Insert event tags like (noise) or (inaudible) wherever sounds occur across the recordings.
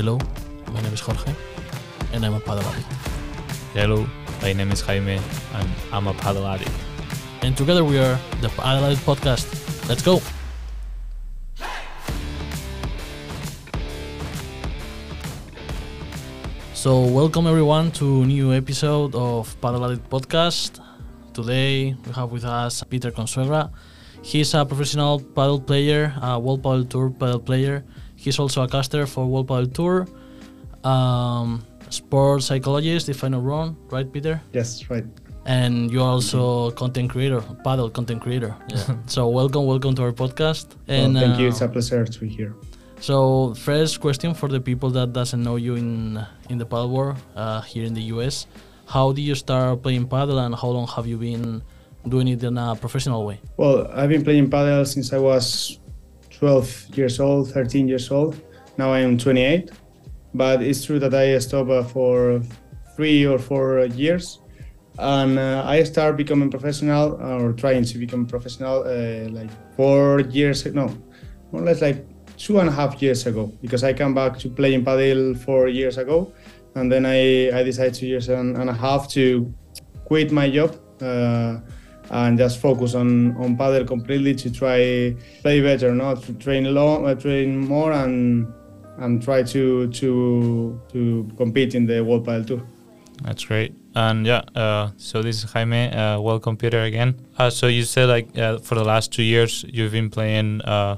Hello, my name is Jorge, and I'm a paddle addict. Hello, my name is Jaime, and I'm a paddle addict. And together we are the Paddle Addict Podcast. Let's go! So, welcome everyone to a new episode of Paddle Addict Podcast. Today we have with us Peter Consuegra. He's a professional paddle player, a World Padel Tour paddle player. He's also a caster for World Padel Tour. Um, sports psychologist, if I'm not wrong, right, Peter? Yes, right. And you're also content creator, paddle content creator. Yeah. (laughs) so welcome, welcome to our podcast. And well, thank you. uh, It's a pleasure to be here. so first question for the people that doesn't know you in in the paddle world uh, here in the US, how did you start playing paddle and how long have you been doing it in a professional way? Well, I've been playing paddle since I was 12 years old, 13 years old. Now I am 28. But it's true that I stopped uh, for three or four years. And uh, I started becoming professional or trying to become professional uh, like four years, no, more or less like two and a half years ago because I came back to playing paddle four years ago. And then I, I decided two years and, and a half to quit my job uh, and just focus on, on paddle completely to try play better, not to train long, uh, train more and and try to to to compete in the World Padel Tour. That's great. And yeah, uh, so this is Jaime. Uh, welcome, Peter, again. Uh, so you said like uh, for the last two years you've been playing. Uh,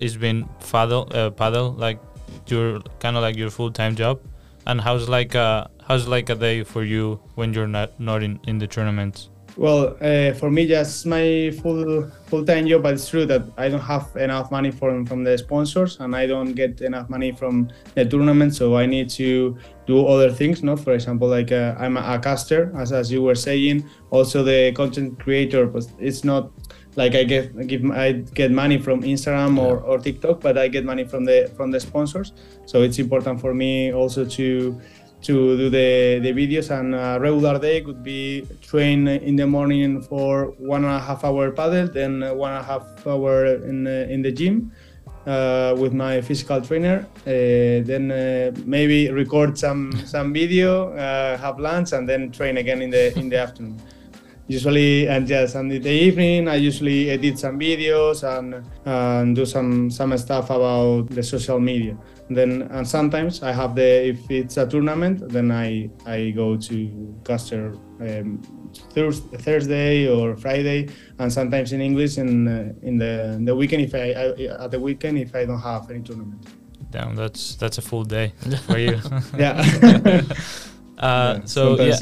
it's been paddle, paddle, like your kind of like your full time job. And how's like how's like a day for you when you're not not in in the tournaments? Well, uh, for me, just my full full time job, but it's true that I don't have enough money from from the sponsors, and I don't get enough money from the tournament, so I need to do other things. Not, for example, like uh, I'm a, a caster, as as you were saying. Also, the content creator, but it's not like I get give I get money from Instagram or, or TikTok, but I get money from the from the sponsors. So it's important for me also to to do the, the videos and a regular day could be train in the morning for one and a half hour paddle then one and a half hour in, uh, in the gym uh, with my physical trainer. Uh, then uh, maybe record some some video uh, have lunch and then train again in the in the afternoon. Usually and yes and in the evening i usually edit some videos and, and do some some stuff about the social media then and sometimes i have the if it's a tournament then i i go to caster um, thursday or friday and sometimes in english in uh, in the in the weekend if I, I at the weekend if i don't have any tournament Damn, that's that's a full day for you. (laughs) (laughs) yeah (laughs) Uh, Yeah, so yeah,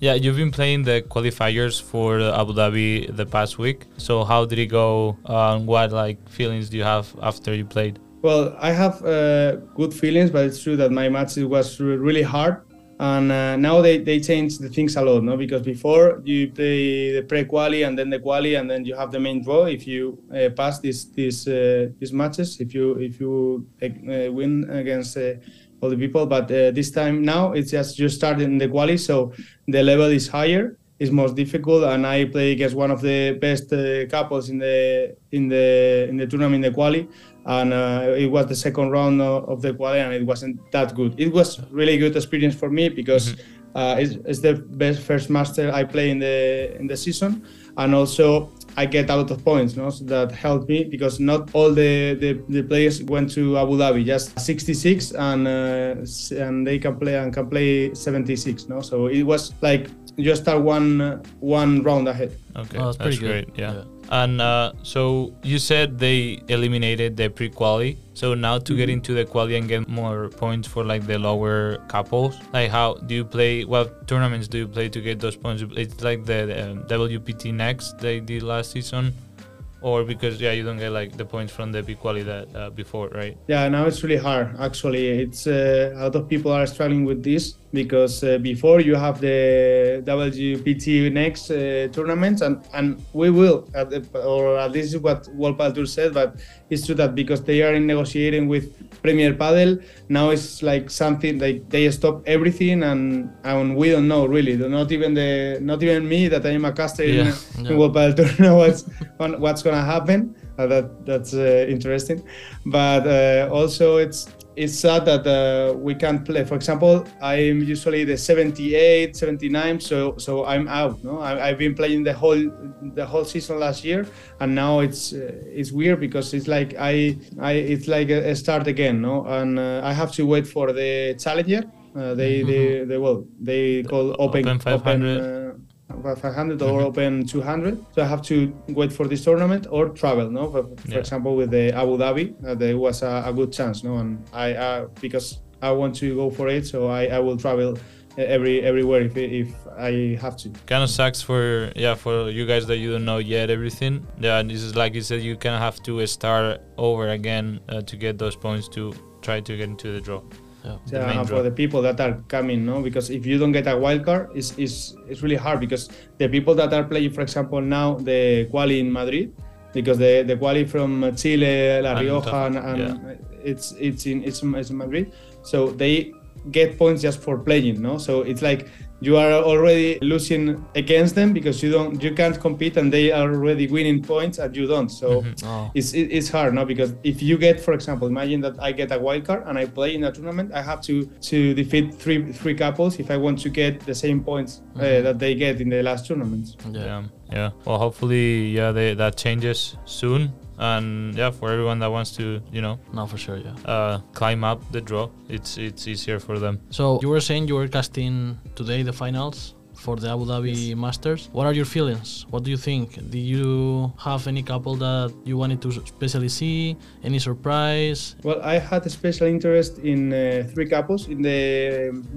yeah, you've been playing the qualifiers for Abu Dhabi the past week. So how did it go? And what like feelings do you have after you played? Well, I have uh, good feelings, but it's true that my match was really hard, and uh, now they, they changed the things a lot, no? Because before you play the pre-quali and then the quali, and then you have the main draw. If you uh, pass these these uh, these matches, if you if you uh, win against uh, all the people, but uh, this time now it's just you start in the quali, so the level is higher. It's most difficult, and I play against one of the best uh, couples in the in the in the tournament, in the quali, and uh, it was the second round of, the quali, and it wasn't that good. It was really good experience for me because uh, it's, it's the best first master I play in the in the season, and also I get a lot of points, no? So that helped me because not all the, the, the players went to Abu Dhabi, just 66, and uh, and they can play and can play 76, no? So it was like you start one one round ahead. Okay, Oh, that's pretty good. great. Yeah. And uh, so you said they eliminated the pre-quali. So now to get into the quali and get more points for like the lower couples, like how do you play? What tournaments do you play to get those points? It's like the um, WPT next they did last season, or because yeah you don't get like the points from the pre-quali that uh, before, right? Yeah, now it's really hard. Actually, it's uh, a lot of people are struggling with this because uh, before you have the WPT next uh, tournaments, and and we will, at the, or at least what World Padel Tour said, but it's true that because they are in negotiating with Premier Padel, now it's like something like they stop everything, and and we don't know really. Not even the not even me that I am a caster Yeah, in, yeah. in World Padel (laughs) Tour know what's what's gonna happen uh, that that's uh, interesting. But uh, also it's it's sad that uh, we can't play. For example, I'm usually the 78, 79, so so I'm out. No, I, have been playing the whole the whole season last year, and now it's uh, it's weird because it's like I I it's like a, start again. No, and uh, I have to wait for the challenger. Uh, they, mm-hmm. they they well they call open open 500. Open, uh, 500 or open 200 so i have to wait for this tournament or travel no for, for yeah. example with the abu dhabi uh, there was a, a, good chance no and i uh, because i want to go for it so i, I will travel every everywhere if, if I have to. Kind of sucks for yeah for you guys that you don't know yet everything. Yeah, this is like you said, you kind of have to start over again uh, to get those points to try to get into the draw yeah, for the people that are coming, no, because if you don't get a wild card, it's, it's it's really hard because the people that are playing, for example, now the quali in Madrid, because the the quali from Chile, La Rioja, and, and yeah. it's it's in it's, it's in Madrid, so they get points just for playing, no. So it's like you are already losing against them because you don't you can't compete and they are already winning points and you don't. So mm-hmm. oh. it's it's hard no? Because if you get for example imagine that i get a wild card and i play in a tournament i have to to defeat three three couples if i want to get the same points uh, mm-hmm. uh, that they get in the last tournaments. Yeah. Yeah. Well hopefully yeah they, that changes soon and yeah for everyone that wants to you know no for sure yeah. uh, climb up the draw it's it's easier for them. So you were saying you were casting today the finals for the Abu Dhabi yes. Masters. What are your feelings? What do you think? Do you have any couple that you wanted to especially see? Any surprise? Well, I had a special interest in uh, three couples in the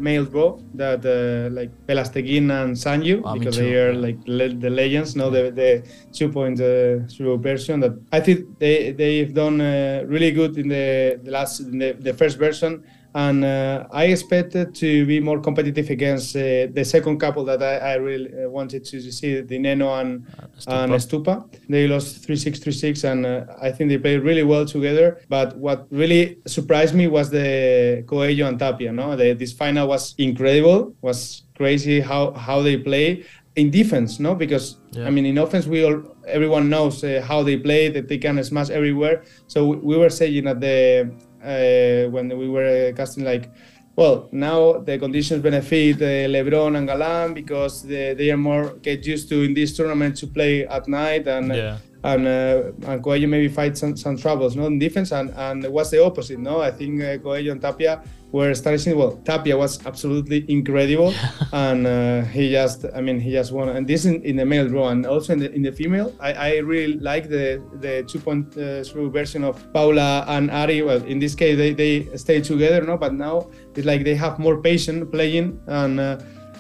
male draw that uh, like Belasteguin and Sanyo oh, because they are like le- the legends. No, the the 2.0 version that I think they they've done uh, really good in the, the last in the, the first version and uh, I expected to be more competitive against uh, the second couple that I, I really uh, wanted to see, Di Nenno and, Stupa. and Stupa. They lost 3-6, 3-6, and uh, I think they played really well together. But what really surprised me was the Coello and Tapia. No, the, this final was incredible. Was crazy how how they play in defense. No, because yeah. I mean in offense we all everyone knows uh, how they play that they can smash everywhere. So we were saying at the uh, when we were casting like well, now the conditions benefit uh, Lebrón and Galan because they, they are more get used to in this tournament to play at night and yeah. and uh, and Coello maybe fight some, some troubles, no, in defense and and what's the opposite, no? I think uh, Coello and Tapia were starting well Tapia was absolutely incredible. (laughs) And uh, he just I mean he just won and this in, in the male draw and also in the, in the female I, I really like the the 2.0 version of Paula and Ari. Well in this case they, they stay together no? But now it's like they have more patience playing and uh,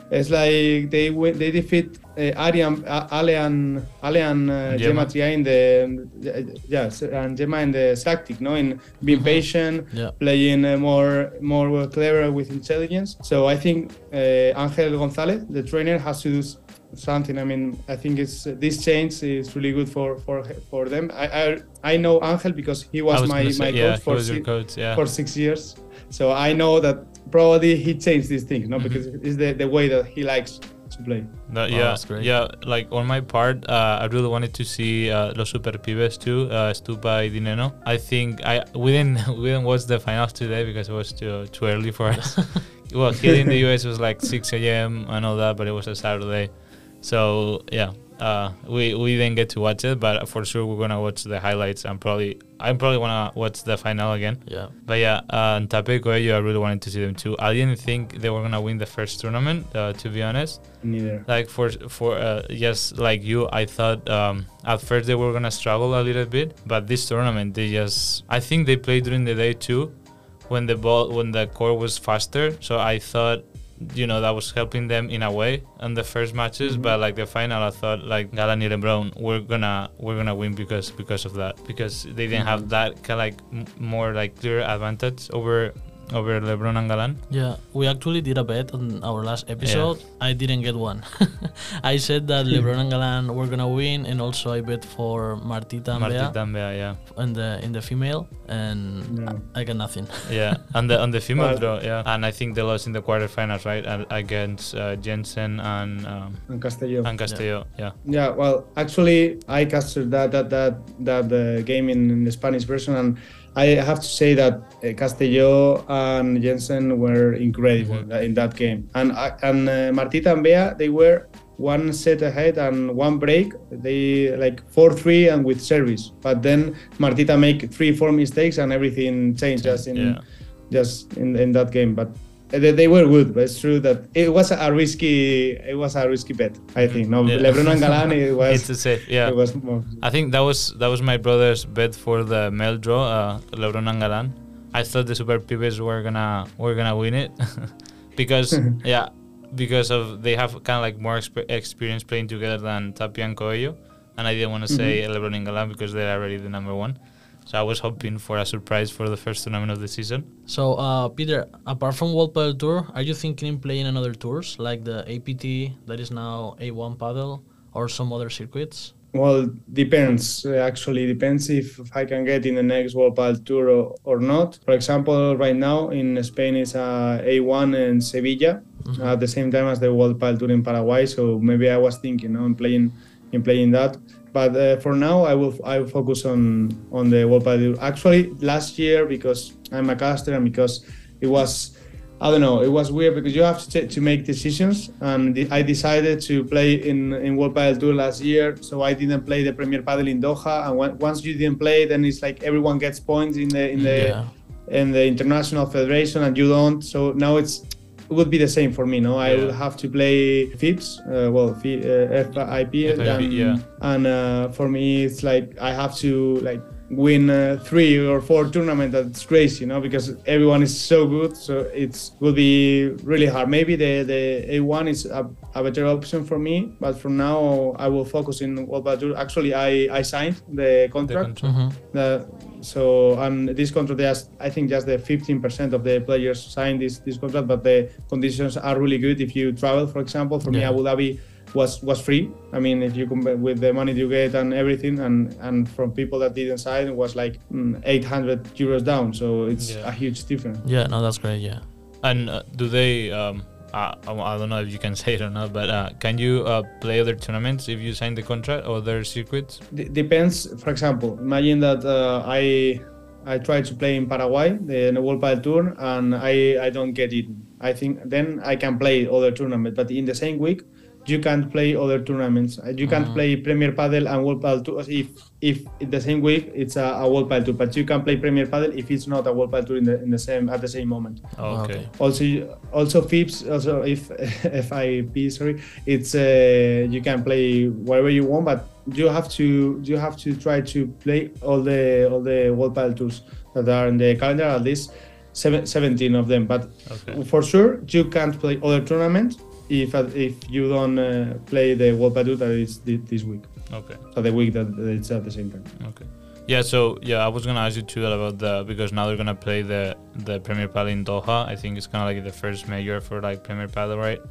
it's like they they defeat uh, Ari and uh, Ale and Ale uh, Gemma. Gemma in the uh, yeah and Gemma in the tactic, no, in being mm-hmm. patient, yeah. playing uh, more more clever with intelligence. So I think uh, Angel Gonzalez, the trainer, has to do something. I mean, I think it's this change is really good for for for them. I I, I know Angel because he was, was my my say, coach, yeah, for, si- coach yeah. for six years. So I know that probably he changed these things, no, mm-hmm. because it's the, the way that he likes to play. That, yeah, oh, yeah. Like on my part, uh, I really wanted to see uh, Los Super Pibes too, uh, Stupa y Di Nenno. I think I we didn't (laughs) we didn't watch the finals today because it was too too early for us. (laughs) well, here in the US it was like 6 a.m. and all that, but it was a Saturday, so yeah, uh, we we didn't get to watch it, but for sure we're gonna watch the highlights. I'm probably I'm probably wanna watch the final again. Yeah. But yeah, uh, Tape Coello, I really wanted to see them too. I didn't think they were gonna win the first tournament, uh, to be honest. Neither. Like for for uh, yes, like you, I thought um, at first they were gonna struggle a little bit, but this tournament they just I think they played during the day too, when the ball when the court was faster. So I thought you know that was helping them in a way on the first matches mm-hmm. but like the final i thought like galanir and brown we're gonna we're gonna win because because of that because they didn't mm-hmm. have that kind of like m- more like clear advantage over over Lebrón and Galan. Yeah, we actually did a bet on our last episode. I didn't get one. (laughs) I said that Lebrón and Galan were gonna win, and also I bet for Martita and Bea Martita and Bea, yeah. in the in the female, and Yeah. I, I got nothing. (laughs) Yeah, and the on the female Well- draw, yeah, and I think they lost in the quarterfinals, right, against uh, Jensen and um, And Castelló. and Castillo, yeah. Yeah, well, actually, I casted that that that that uh, game in, in the Spanish version, and I have to say that uh, Castelló and Jensen were incredible Mhm. in that game, and I- and uh, Martita and Bea they were one set ahead and one break. They like four three and with service, but then Martita make three four mistakes and everything changed just in Yeah. just in, in that game, but. Uh, They, they were good, but it's true that it was a risky. It was a risky bet, I think. No, Yeah. Lebrón and Galan. It (laughs) was. It's a safe, yeah. It was more. I think that was that was my brother's bet for the male draw, uh, Lebrón and Galan. I thought the Super Pibes were gonna were gonna win it (laughs) because (laughs) yeah, because of they have kind of like more exp- experience playing together than Tapia and Coello, and I didn't want to say Lebrón and Galan because they're already the number one. So I was hoping for a surprise for the first tournament of the season. So, uh, Peter, apart from World Padel Tour, are you thinking in playing another tours like the APT that is now A1 Padel or some other circuits? Well, depends. Uh, Actually, depends if, if I can get in the next World Padel Tour or, or not. For example, right now in Spain is uh, A1 in Sevilla at the same time as the World Padel Tour in Paraguay. So maybe I was thinking on playing in playing that. But uh, for now, I will I will focus on on the World Padel Tour. Actually, last year because I'm a caster and because it was I don't know. It was weird because you have to, to make decisions, and the- I decided to play in in World Padel Tour last year, so I didn't play the Premier Padel in Doha. And when, once you didn't play, then it's like everyone gets points in the in the Yeah. in the international federation, and you don't. So now it's it would be the same for me. No, I Yeah. will have to play FIPS, uh, well, Fi- uh, FIP, FIP, and, yeah. and uh, for me it's like I have to like win uh, three or four tournaments. That's crazy, you know, because everyone is so good. So it's will be really hard. Maybe the the A1 is a, a better option for me, but from now I will focus in World Padel Tour. Actually, I I signed the The contract. control. hmm The, so um, this contract, just I think just the 15% of the players signed this this contract, but the conditions are really good. If you travel, for example, for me Yeah. Abu Dhabi was was free. I mean, if you compare with the money you get and everything, and and from people that didn't sign, it was like mm, 800 euros down. So it's Yeah. a huge difference. Yeah, no, that's great. Yeah. And uh, do they? Um, I, I don't know if you can (laughs) say it or not, but uh, can you uh, play other tournaments if you sign the contract or other circuits? D- depends. For example, imagine that uh, I I try to play in Paraguay, the, the World Padel Tour, and I I don't get it. I think then I can play other tournaments, but in the same week. You can't play other tournaments. Uh, You can't Mhm. play Premier Padel and World Padel Tour if if in the same week it's a, a World Padel Tour, but you can play Premier Padel if it's not a World Padel Tour in the in the same at the same moment. Oh, okay. Also, also FIPS, also if (laughs) FIP, sorry, it's uh, you can play wherever you want, but you have to you have to try to play all the all the World Padel tours that are in the calendar, at least seven, 17 of them. But Okay. for sure, you can't play other tournaments if if you don't uh, play the Tour that is thi- this week, Okay. so the week that it's at the same time. Okay. Yeah, so yeah, I was gonna ask you too about the because now they're gonna play the the Premier Padel in Doha. I think it's kind of like the first major for like Premier Padel, right?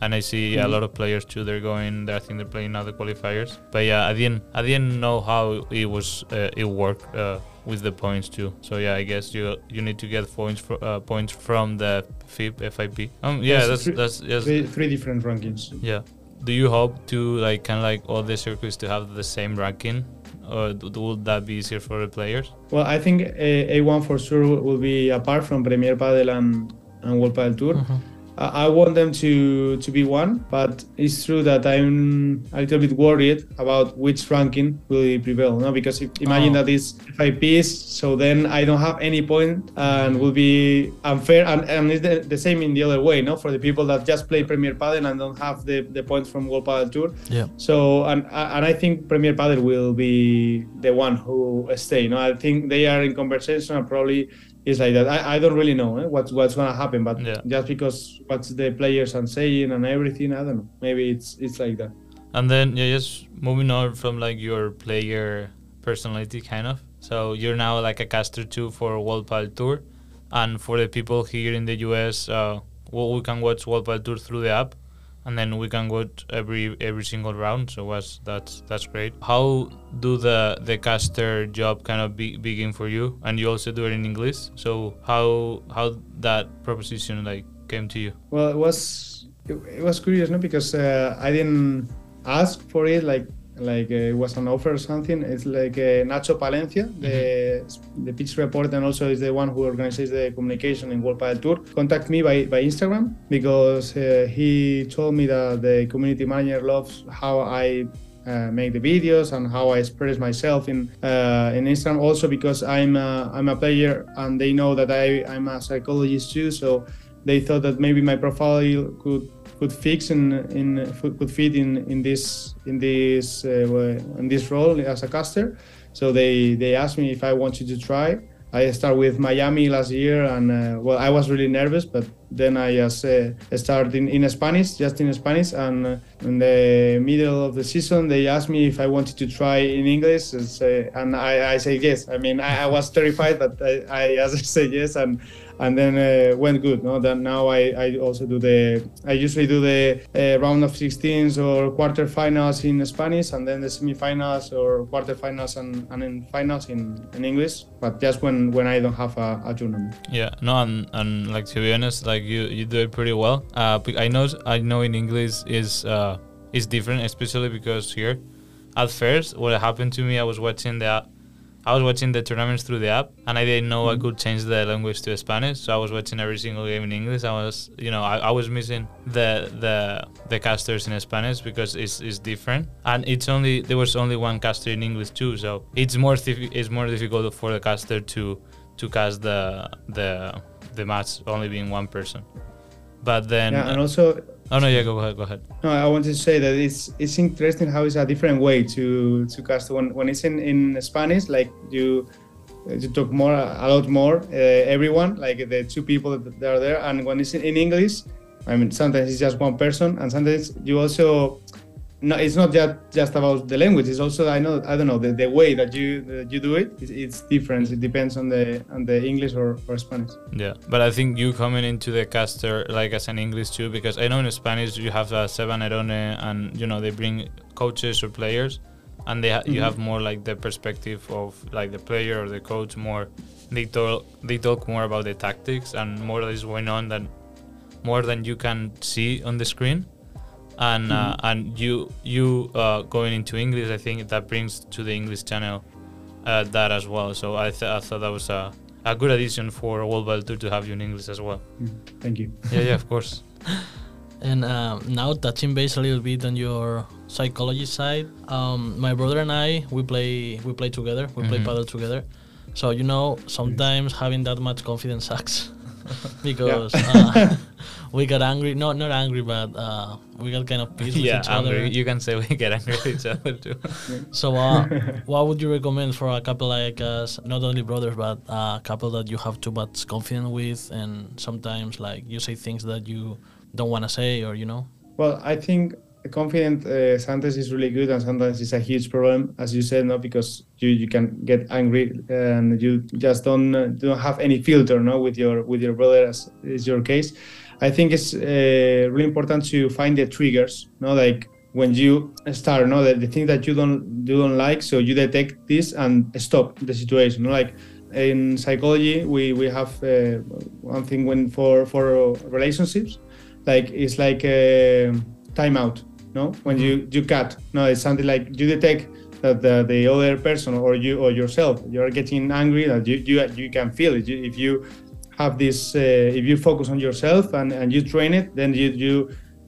And I see yeah, a Mhm. lot of players too. They're going. I think they're playing other qualifiers. But yeah, I didn't I didn't know how it was uh, it worked uh, with the points too. So yeah, I guess you you need to get points for, uh, points from the FIP FIP. Um, yeah, Yes, that's three- that's yes. Three, three different rankings. Yeah. Do you hope to like kind of like all the circuits to have the same ranking, or would that be easier for the players? Well, I think uh, A1 for sure will be apart from Premier Padel and, and World Padel Tour. Mhm. I I want them to to be one, but it's true that I'm a little bit worried about which ranking will prevail. No, because if, imagine Oh. that it's FIPs, so then I don't have any point and will be unfair. And, and it's the, the same in the other way, no, for the people that just play Premier Padel and don't have the, the points from World Padel Tour. Yeah. So and and I think Premier Padel will be the one who stay. No, I think they are in conversation and probably it's like that. I, I don't really know eh, what's what's gonna happen, but Yeah. just because what's the players are saying and everything, I don't know. Maybe it's it's like that. And then yeah, just moving on from like your player personality, kind of. So you're now like a caster too for World Padel Tour. And for the people here in the US, uh, well, we can watch World Padel Tour through the app, and then we can go every every single round. So was that's that's great. How do the the caster job kind of be, begin for you? And you also do it in English. So how how that proposition like came to you? Well, it was it, it was curious, no, because uh, I didn't ask for it. Like like uh, it was an offer or something. It's like uh, Nacho Palencia, the the pitch reporter, and also is the one who organizes the communication in World Padel Tour. Contact me by, by Instagram because uh, he told me that the community manager loves how I uh, make the videos and how I express myself in uh, in Instagram. Also because I'm a, I'm a player and they know that I I'm a psychologist too, so they thought that maybe my profile could could fix in in could fit in in this in this uh, in this role as a caster. So they they asked me if I wanted to try. I started with Miami last year, and uh, well, I was really nervous, but then I just uh, started in, in Spanish, just in Spanish, and uh, in the middle of the season, they asked me if I wanted to try in English, and I, I said yes. I mean, I, I was terrified, but I, I, I (laughs) said yes, and and then uh, went good. No, now I, I also do the I usually do the uh, round of 16s or quarterfinals in Spanish, and then the semifinals or quarterfinals and, and then finals in, in English. But just when when I don't have a, a tournament. Yeah, no, and, and like to be honest, like you you do it pretty well. Uh, I know I know in English is uh is different, especially because here, at first, what happened to me, I was watching the I was watching the tournaments through the app, and I didn't know mm-hmm. I could change the language to Spanish. So I was watching every single game in English. I was, you know, I, I was missing the the the casters in Spanish because it's, it's different, and it's only there was only one caster in English too. So it's more it's more difficult for the caster to to cast the the the match only being one person. But then, yeah, and also Oh no, yeah, go ahead, go ahead. No, I wanted to say that it's it's interesting how it's a different way to to cast when when it's in in Spanish, like you you talk more a lot more uh, everyone like the two people that are there, and when it's in English, I mean sometimes it's just one person, and sometimes you also no, it's not just just about the language. It's also I know I don't know the, the way that you that you do it. It's, it's, different. It depends on the on the English or, or Spanish. Yeah, but I think you coming into the caster like as an English too, because I know in Spanish you have uh, Seba Nerone and you know they bring coaches or players, and they ha- mm-hmm. you have more like the perspective of like the player or the coach more. They talk they talk more about the tactics and more that is going on than more than you can see on the screen and uh, mm-hmm. and you you uh, going into English, I think that brings to the English channel uh, that as well. So I, th- I thought that was a, a good addition for World Padel Tour to have you in English as well. Mm-hmm. Thank you. Yeah, yeah, of course. (laughs) and um, now touching base a little bit on your psychology side, um, my brother and I we play we play together. We mm-hmm. play paddle together. So you know, sometimes having that much confidence sucks (laughs) (laughs) because uh, (laughs) we got angry. Not not angry, but uh, we got kind of pissed yeah, with each angry. other. You can say we get angry with each other too. (laughs) so, uh, what would you recommend for a couple like us, not only brothers, but a couple that you have too much confidence with, and sometimes like you say things that you don't want to say, or you know? Well, I think confident uh, sometimes is really good and sometimes it's a huge problem as you said no because you, you can get angry and you just don't uh, don't have any filter no with your with your brother as is your case i think it's uh, really important to find the triggers no like when you start no the, the thing that you don't you don't like so you detect this and stop the situation no? like in psychology we we have uh, one thing when for for relationships like it's like a timeout no? When you mm-hmm. you cut. No it's something like you detect that the, the other person or you or yourself you're getting angry that you you, you can feel it. If you have this uh, if you focus on yourself and, and you train it then you you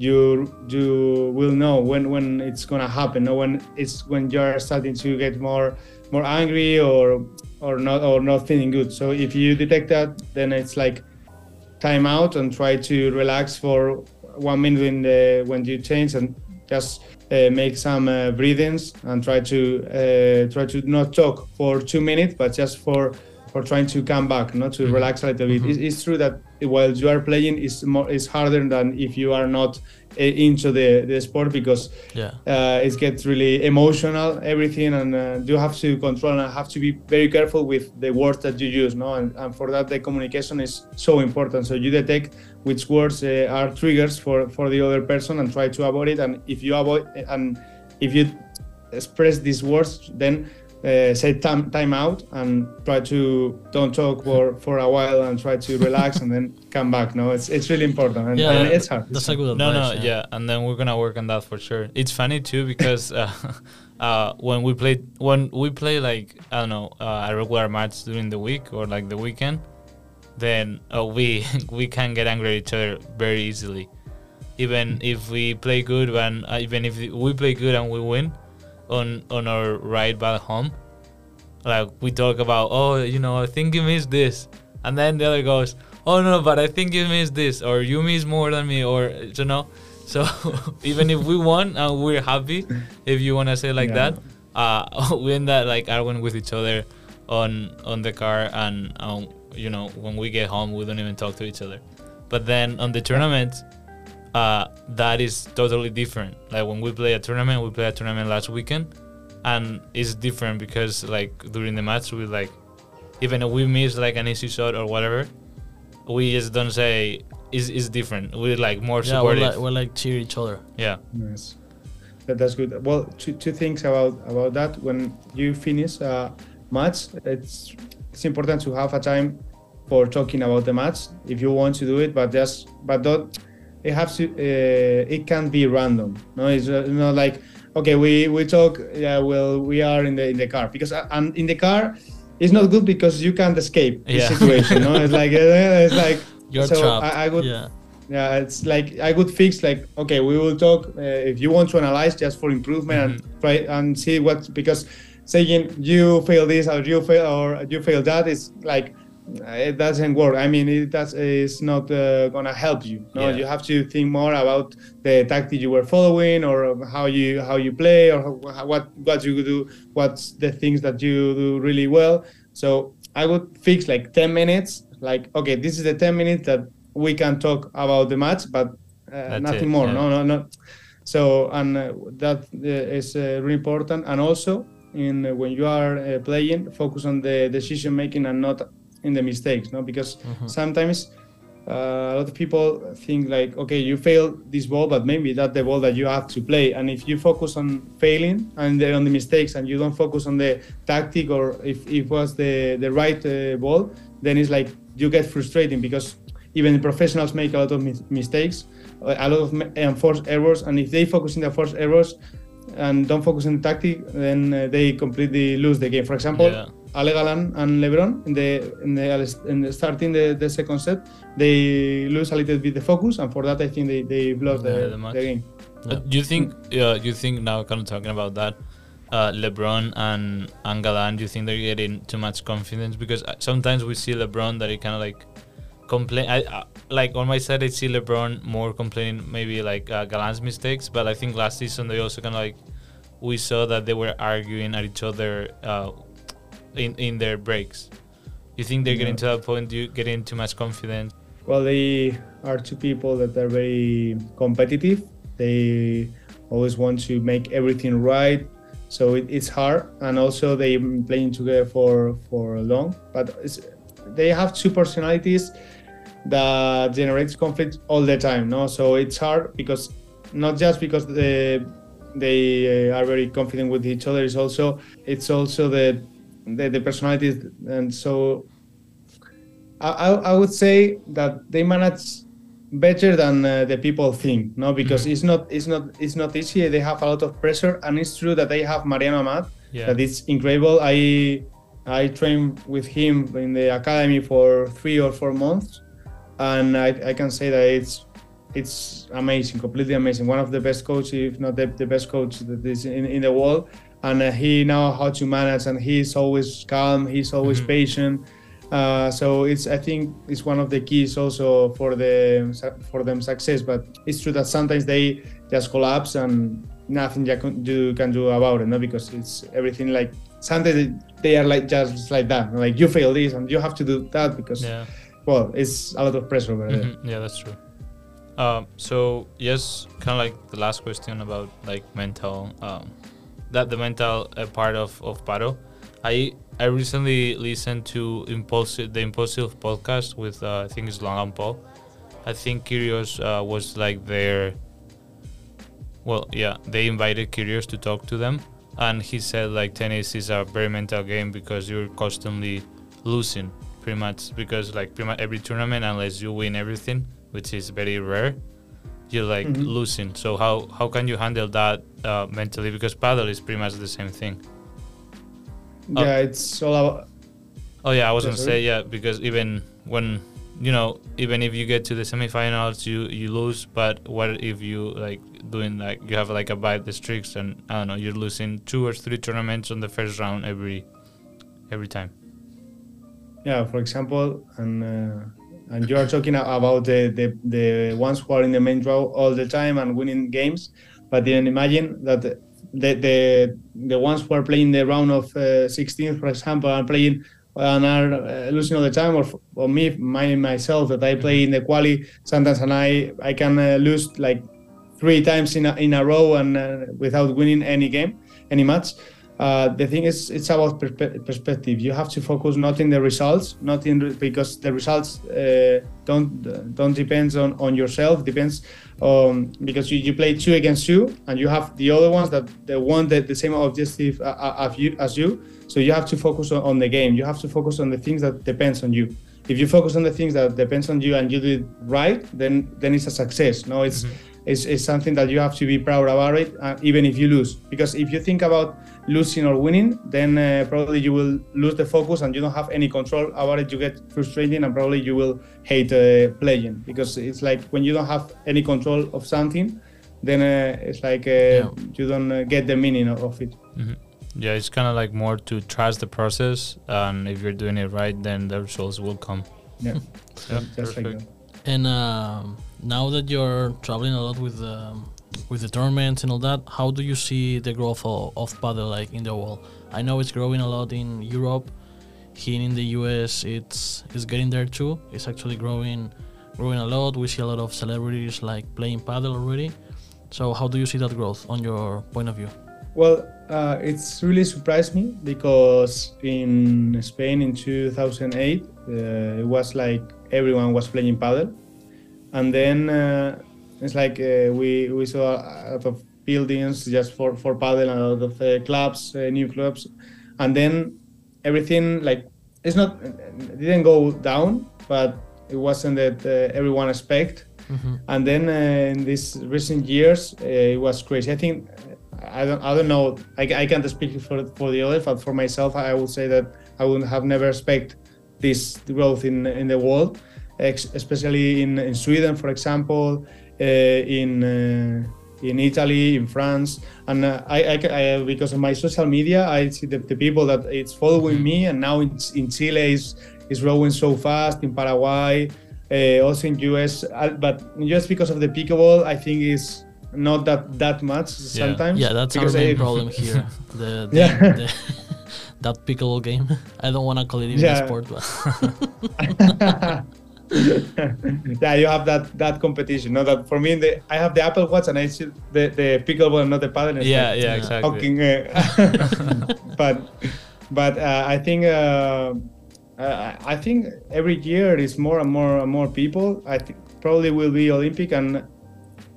you you will know when when it's gonna happen no? When it's when you're starting to get more more angry or or not or not feeling good. So if you detect that then it's like time out and try to relax for one minute in the, when you change and just uh, make some uh, breathings and try to uh, try to not talk for two minutes, but just for for trying to come back, not to Mhm. relax a little bit. Mhm. It's, it's true that while you are playing, it's more it's harder than if you are not uh, into the, the sport because Yeah. uh, it gets really emotional, everything, and uh, you have to control and have to be very careful with the words that you use, no? And, and for that, the communication is so important. So you detect which words uh, are triggers for for the other person and try to avoid it. And if you avoid and if you express these words, then uh, say time, time out and try to don't talk for, (laughs) for a while and try to relax and then come back. No, it's it's really important and, Yeah, and it's hard. That's a good No, advice. no, no, yeah. and then we're gonna work on that for sure. It's funny too because (laughs) uh, uh, when we play when we play like I don't know uh, a regular match during the week or like the weekend, then uh, we (laughs) we can get angry at each other very easily. Even if we play good, and uh, even if we play good and we win on on our ride back home, like we talk about, oh, you know, I think you missed this, and then the other goes, oh no, but I think you missed this, or you missed more than me, or you know. (laughs) So (laughs) even if we won and we're happy, if you wanna say like Yeah. that, uh, (laughs) we end up like arguing with each other on on the car, and um, you know when we get home, we don't even talk to each other. But then on the tournament, uh, that is totally different. Like when we play a tournament, we play a tournament last weekend, and it's different because like during the match, we like even if we miss like an easy shot or whatever, we just don't say it's, is different. We're like more Yeah, we're supportive. like, we're like cheer each other. yeah. Yes, that, that's good. Well, two, two things about about that. When you finish a match, it's it's important to have a time for talking about the match if you want to do it, but just but don't. It has to. Uh, it can be random. No, it's uh, not like okay, we we talk. Yeah, well, we are in the in the car because uh, and in the car. It's not good because you can't escape the Yeah. situation. No, it's like uh, it's like (laughs) You're so trapped. I, I would yeah. yeah, it's like I would fix like okay, we will talk uh, if you want to analyze just for improvement and try and see what because saying you fail this or you fail or you fail that is like it doesn't work. I mean, it does is not uh, gonna help you. No, Yeah. you have to think more about the tactic you were following or how you how you play or how, what what you do, what's the things that you do really well. So I would fix like 10 minutes. Like okay, this is the 10 minutes that we can talk about the match, but uh, nothing it, more. yeah. No, no, no. So and uh, that uh, is uh, really important. And also, in uh, when you are uh, playing, focus on the decision making and not in the mistakes. No, because Mhm. sometimes uh, a lot of people think like, okay, you failed this ball, but maybe that's the ball that you have to play. And if you focus on failing and the, on the mistakes, and you don't focus on the tactic or if it was the the right uh, ball, then it's like you get frustrating because even professionals make a lot of mis- mistakes, a lot of enforced errors, and if they focus on the forced errors and don't focus on the tactic, then uh, they completely lose the game. For example, Yeah. Ale Galan and Lebrón in the in the, in the starting the, the second set, they lose a little bit the focus, and for that I think they they lost Yeah, the, the the, match. game. Yeah. Uh, Do you think? Uh, you think now, kind of talking about that, uh, Lebrón and and Galan, do you think they're getting too much confidence? Because uh, sometimes we see Lebrón that he kind of like complain. I, uh, like on my side, I see Lebrón more complaining maybe like uh, Galan's mistakes, but I think last season they also kind of like we saw that they were arguing at each other uh, in in their breaks. You think they're getting to Yeah. that point? Do you getting too much confidence? Well, they are two people that are very competitive. They always want to make everything right, so it, it's hard. And also they've been playing together for for long, but it's, they have two personalities that generates conflict all the time. No, so it's hard because not just because the they uh, are very confident with each other. It's also it's also the the, the personalities, and so I, I I would say that they manage better than uh, the people think. No, because Mhm. it's not it's not it's not easy. They have a lot of pressure, and it's true that they have Mariano Amat. Yeah. That is incredible. I I trained with him in the academy for three or four months, and I, I can say that it's it's amazing, completely amazing. One of the best coaches, if not the, the best coach that is in, in the world. And uh, he know how to manage, and he's always calm. He's always Mhm. patient. Uh, so it's I think it's one of the keys also for the for them success. But it's true that sometimes they just collapse and nothing you can do, can do about it, no? Because it's everything like sometimes they are like just like that. Like you fail this and you have to do that because Yeah. well, it's a lot of pressure over there. Mhm, Yeah, that's true. Um, so yes, kind of like the last question about like mental, um, that the mental uh, part of of Paro. I I recently listened to Impaulsive the Impaulsive podcast with uh, I think it's Logan Paul. I think Kyrgios uh, was like their. Well, yeah, they invited Kyrgios to talk to them, and he said like tennis is a very mental game because you're constantly losing pretty much because like pretty much every tournament unless you win everything which is very rare you're like Mhm. losing so how how can you handle that uh, mentally because paddle is pretty much the same thing Oh. Yeah, it's all about oh yeah i was Yeah, gonna sorry. say yeah because even when you know even if you get to the semifinals you you lose but what if you like doing like you have like a bad streaks and i don't know you're losing two or three tournaments on the first round every every time yeah. For example, and uh, and you are talking about the, the the ones who are in the main draw all the time and winning games, but then imagine that the the the ones who are playing the round of uh, 16, for example, are playing and are uh, losing all the time, or, or me, my myself, that I play in the quali sometimes, and I I can uh, lose like three times in a, in a row and uh, without winning any game, any match. Uh, the thing is, it's about perspe- perspective. You have to focus not in the results, not in re- because the results uh, don't don't depends on, on yourself. Depends um, because you, you play two against two, and you have the other ones that they want the, the same objective uh, uh, as you as you. So you have to focus on, on the game. You have to focus on the things that depends on you. If you focus on the things that depends on you and you do it right, then then it's a success. No, it's it's, it's something that you have to be proud about it, uh, even if you lose. Because if you think about losing or winning, then uh, probably you will lose the focus and you don't have any control about it. You get frustrated and probably you will hate uh, playing because it's like when you don't have any control of something, then uh, it's like uh, you don't uh, get the meaning of, of it. hmm Yeah, it's kind of like more to trust the process, and if you're doing it right, then the results will come. Yeah, (laughs) Yeah, just like perfect. And um, now that you're traveling a lot with um, with the tournaments and all that, how do you see the growth of, of paddle like in the world? I know it's growing a lot in Europe. Here in the US, it's it's getting there too. It's actually growing growing a lot. We see a lot of celebrities like playing paddle already. So how do you see that growth on your point of view? Well, uh, it's really surprised me because in Spain in 2008, uh, it was like everyone was playing paddle, and then uh, it's like uh, we we saw a lot of buildings just for for paddle and a lot of uh, clubs, uh, new clubs, and then everything like it's not it didn't go down, but it wasn't that uh, everyone expect. And then uh, in these recent years uh, it was crazy. I think i don't i don't know. I, I can't speak for for the others but for myself i would say that i would have never expect this growth in in the world especially in in sweden for example uh, in uh, in Italy, in France, and uh, I, I, I- because of my social media, I see the, the people that it's following me, and now in, in Chile is is growing so fast, in Paraguay, uh, also in US, uh, but just because of the pickleball, I think is not that that much sometimes. Yeah, that's our because main I- problem (laughs) here. The, the, Yeah. the (laughs) that pickleball game. (laughs) I don't want to call it even Yeah. a sport, but (laughs) yeah, you have that that competition. No, that for me, the, I have the Apple Watch and I see the, the pickleball and not the paddle. Yeah, like, yeah, Yeah. exactly. Fucking, uh, (laughs) but but uh, I think uh, uh, I think every year is more and more and more people. I think probably will be Olympic, and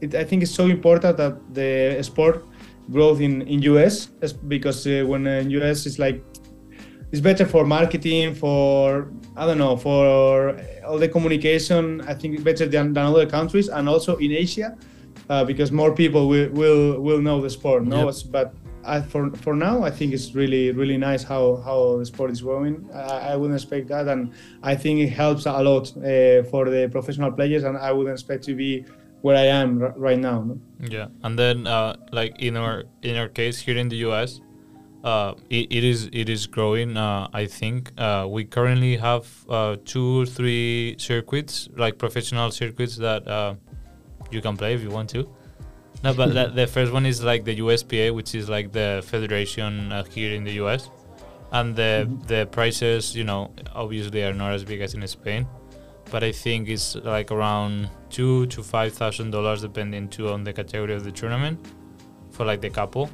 it, I think it's so important that the sport growth in in US because uh, when in US it's like it's better for marketing for I don't know for all the communication. I think it's better than, than other countries and also in Asia uh, because more people will will, will know the sport. No, Yep. But I, for for now, I think it's really really nice how how the sport is growing. I, I wouldn't expect that, and I think it helps a lot uh, for the professional players. And I wouldn't expect to be where I am right now. No? Yeah, and then uh, like in our in our case here in the U.S., uh, it, it is it is growing. Uh, I think uh, we currently have uh, two or three circuits, like professional circuits that uh, you can play if you want to. No, but the, the first one is like the USPA, which is like the federation uh, here in the U.S. and the Mhm. the prices, you know, obviously are not as big as in Spain, but I think it's like around two to five thousand dollars depending too on the category of the tournament for like the couple.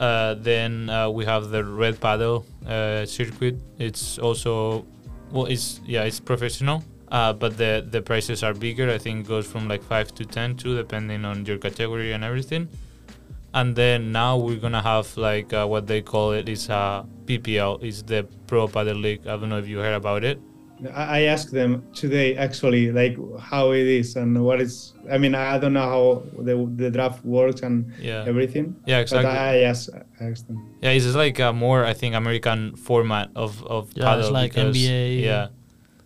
Uh, then uh, we have the red paddle uh, circuit. It's also well, it's yeah, it's professional, uh, but the the prices are bigger. I think it goes from like five to ten too, depending on your category and everything. And then now we're gonna have like uh, what they call it is a PPL, is the Pro Padel League. I don't know if you heard about it. I I asked them today actually like how it is and what is. I mean, I don't know how the the draft works and Yeah, everything. yeah, exactly. But I asked, I asked them. Yeah, it's just like a more I think American format of of Yeah, paddle it's like because, NBA. Yeah,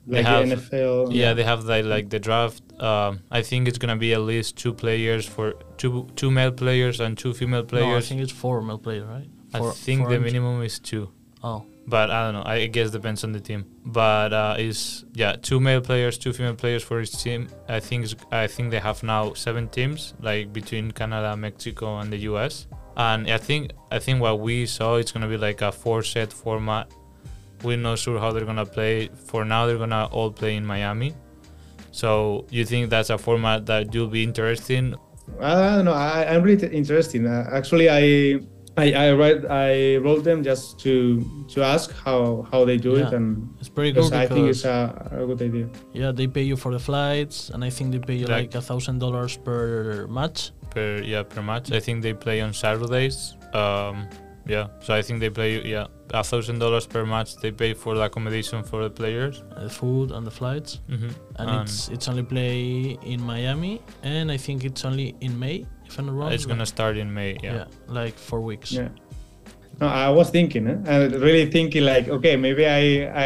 They Like have- the NFL. yeah, they have like like the draft. Um, I think it's gonna be at least two players for two two male players and two female players. No, I think it's four male players, right? I think the and- minimum is two, Oh, but I don't know. I guess depends on the team. But uh, is yeah, two male players, two female players for each team. I think I think they have now seven teams, like between Canada, Mexico, and the US. And I think I think what we saw it's gonna be like a four set format. We're not sure how they're gonna play. For now, they're gonna all play in Miami. So you think that's a format that you'll be interesting? I don't know. I, I'm really interested. Uh, actually, I I I read I wrote them just to to ask how how they do it, and it's pretty good. because I think it's a, a good idea. yeah, they pay you for the flights, and I think they pay you Like- like a thousand dollars per match. per yeah per match. I think they play on Saturdays. Um, yeah, so I think they play yeah a thousand dollars per match. They pay for the accommodation for the players. the food and the flights, Mm-hmm. and it's it's only play in Miami, and I think it's only in May, if I'm wrong. it's gonna start in May. Yeah, yeah. like four weeks. Yeah. No, I was thinking, eh? I really thinking like, okay, maybe I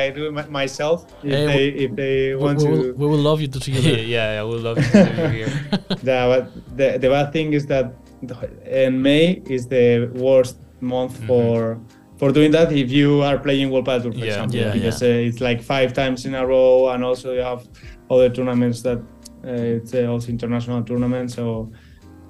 I do it myself if Hey, they if they want we to. we will love you to see you yeah, yeah, I would love you to have you here. (laughs) The, but the the bad thing is that in May is the worst month Mhm. for for doing that if you are playing World Padel Tour, for Yeah. example, Yeah, because uh, it's like five times in a row, and also you have other tournaments that uh, it's uh, also international tournaments. So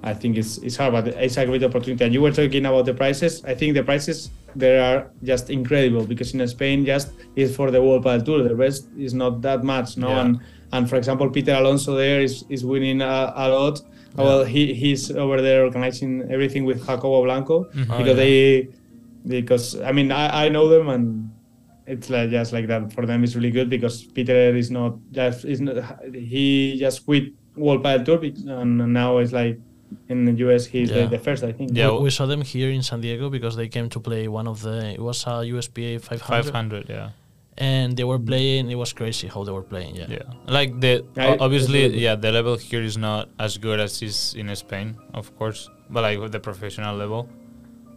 I think it's it's hard, but it's a great opportunity. And you were talking about the prices. I think the prices there are just incredible because in Spain just is for the World Padel Tour. The rest is not that much, no. Yeah. And and for example, Peter Alonso there is is winning a, a lot. Well, he he's over there organizing everything with Jacobo Blanco Mhm. Oh, because yeah. they because I mean I, I know them and it's like just like that for them it's really good because Peter is not just is not he just quit World Padel Tour and now it's like in the US he's Yeah. the, the first I think Yeah. We, we saw them here in San Diego because they came to play one of the. It was a USPA 500, Five hundred. Yeah, and they were playing. It was crazy how they were playing. Yeah. yeah. Like the I- obviously, absolutely. yeah, the level here is not as good as is in Spain, of course, but like with the professional level.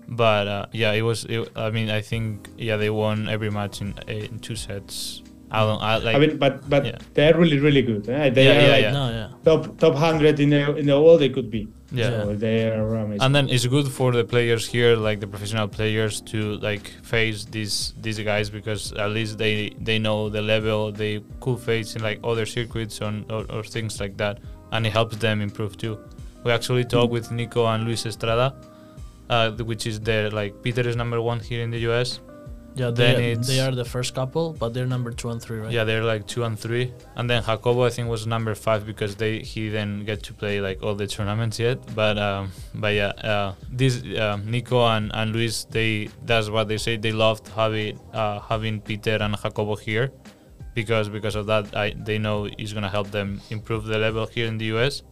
But uh, yeah, it was. It, I mean, I think yeah, they won every match in, in two sets. I don't. I like. I mean but but Yeah. they're really really good eh? they Yeah, are yeah, like yeah. No, yeah. top top 100 in the in the world they could be yeah. so they are amazing. And then it's good for the players here like the professional players to like face these these guys because at least they they know the level they could face in like other circuits on, or, or things like that. And it helps them improve too. We actually talked with nico and luis estrada uh, which is the like peter is number one here in the us Yeah, Then they, they are the first couple, but they're number two and three, right? yeah they're like two and three and then jacobo i think was number five because they he didn't get to play like all the tournaments yet but um but yeah uh this um, nico and, and luis they that's what they say they loved having uh having peter and jacobo here because because of that I, they know it's gonna help them improve the level here in the us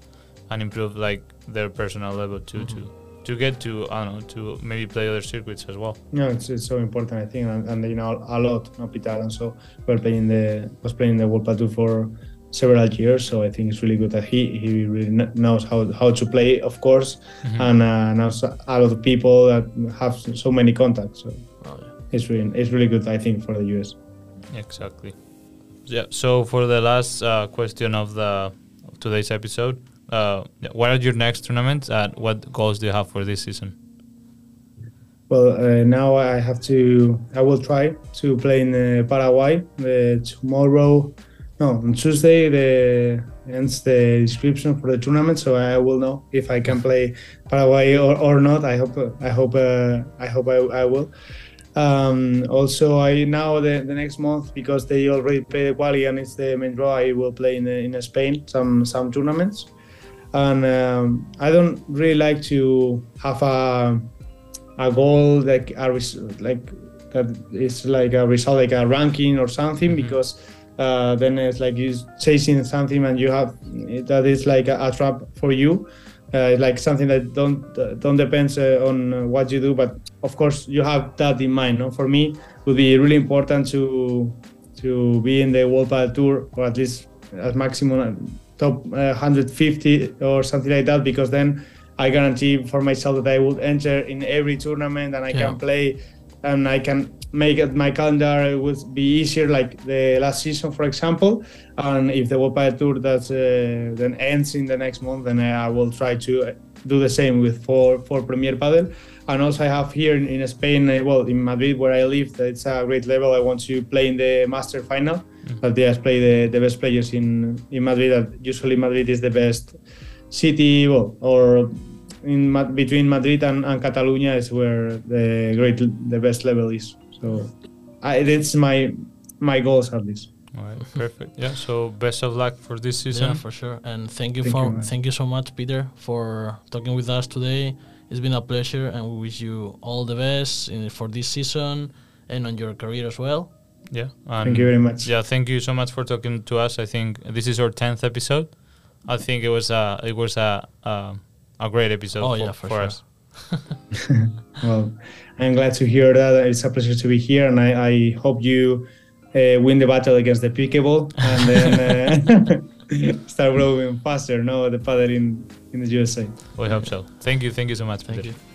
and improve like their personal level too Mhm. to to get to i don't know to maybe play other circuits as well No, it's, it's so important, I think, and, and they know a lot. No, Peter Alonso were playing the was playing the World Tour for several years, so I think it's really good that he he really knows how how to play, of course, Mhm. and uh, knows a lot of people that have so many contacts. So Oh, yeah. it's really it's really good, I think, for the US. Exactly. Yeah. So for the last uh, question of the of today's episode, uh, what are your next tournaments and what goals do you have for this season? Well, uh, now I have to. I will try to play in uh, Paraguay uh, tomorrow. No, on Tuesday the ends the description for the tournament, so I will know if I can play Paraguay or, or not. I hope. I hope. Uh, I hope I, I will. Um, also, I now the, the next month because they already play the quali and it's the main draw. I will play in in Spain some some tournaments, and um, I don't really like to have a a goal like a res- like that is like a result like a ranking or something Mhm. because uh, then it's like you chasing something and you have that is like a, a trap for you uh, like something that don't uh, don't depends uh, on what you do but of course you have that in mind no for me it would be really important to to be in the world tour or at least at maximum top uh, 150 or something like that because then I guarantee for myself that I would enter in every tournament and I Yeah. can play and I can make it my calendar it would be easier like the last season for example and if the Padel Tour that uh, then ends in the next month then I will try to uh, do the same with four four Premier Padel and also I have here in, in Spain uh, well in Madrid where I live that it's a great level I want to play in the Master Final that they just play the, the best players in in Madrid usually Madrid is the best city well or in between Madrid and, and Catalonia is where the great the best level is. So I, it's my my goals at least. All right, perfect. Yeah. So best of luck for this season. Yeah, for sure. And thank you Thank for you, thank you so much, Peter, for talking with us today. It's been a pleasure, and we wish you all the best in, for this season and on your career as well. Yeah. Thank you very much. Yeah, thank you so much for talking to us. I think this is our tenth episode. I think it was a it was a a, a great episode Oh, for, yeah, for for sure. us. (laughs) Well, I'm glad to hear that. It's a pleasure to be here, and I, I hope you uh, win the battle against the Pickleball and then uh, (laughs) (laughs) start growing faster. No, the padel in in the USA. We hope so. Thank you. Thank you so much. Thank Peter. you.